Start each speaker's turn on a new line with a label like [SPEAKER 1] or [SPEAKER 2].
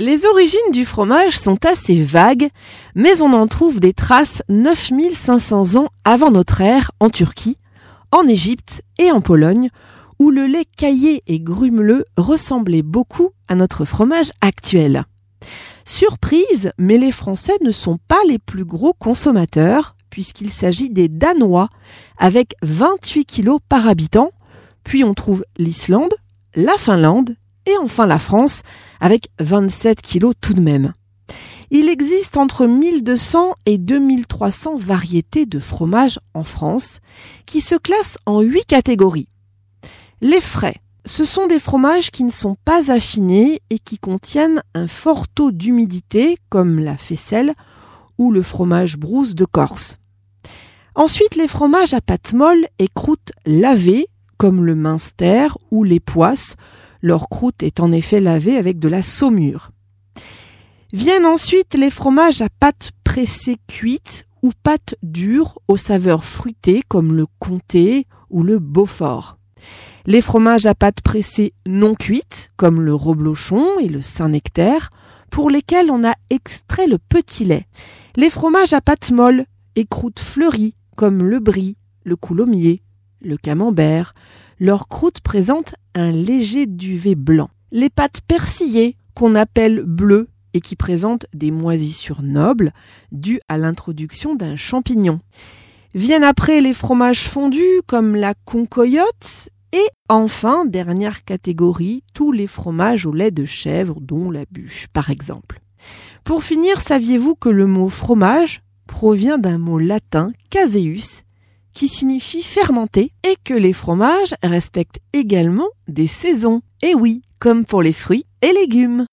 [SPEAKER 1] Les origines du fromage sont assez vagues, mais on en trouve des traces 9500 ans avant notre ère en Turquie, en Égypte et en Pologne, où le lait caillé et grumeleux ressemblait beaucoup à notre fromage actuel. Surprise, mais les Français ne sont pas les plus gros consommateurs, puisqu'il s'agit des Danois, avec 28 kilos par habitant, puis on trouve l'Islande, la Finlande enfin la France avec 27 kilos tout de même. Il existe entre 1200 et 2300 variétés de fromages en France qui se classent en 8 catégories. Les frais, ce sont des fromages qui ne sont pas affinés et qui contiennent un fort taux d'humidité comme la faisselle ou le fromage brousse de Corse. Ensuite, les fromages à pâte molle et croûte lavée comme le minster ou les poisses leur croûte est en effet lavée avec de la saumure. Viennent ensuite les fromages à pâte pressée cuite ou pâte dure aux saveurs fruitées comme le comté ou le beaufort. Les fromages à pâte pressée non cuite comme le reblochon et le Saint-Nectaire pour lesquels on a extrait le petit lait. Les fromages à pâte molle et croûte fleurie comme le brie, le coulommiers, le camembert, leur croûte présente un léger duvet blanc. Les pâtes persillées, qu'on appelle bleues et qui présentent des moisissures nobles dues à l'introduction d'un champignon. Viennent après les fromages fondus comme la concoyote et enfin, dernière catégorie, tous les fromages au lait de chèvre dont la bûche par exemple. Pour finir, saviez-vous que le mot fromage provient d'un mot latin caseus qui signifie fermenter, et que les fromages respectent également des saisons. Et oui, comme pour les fruits et légumes.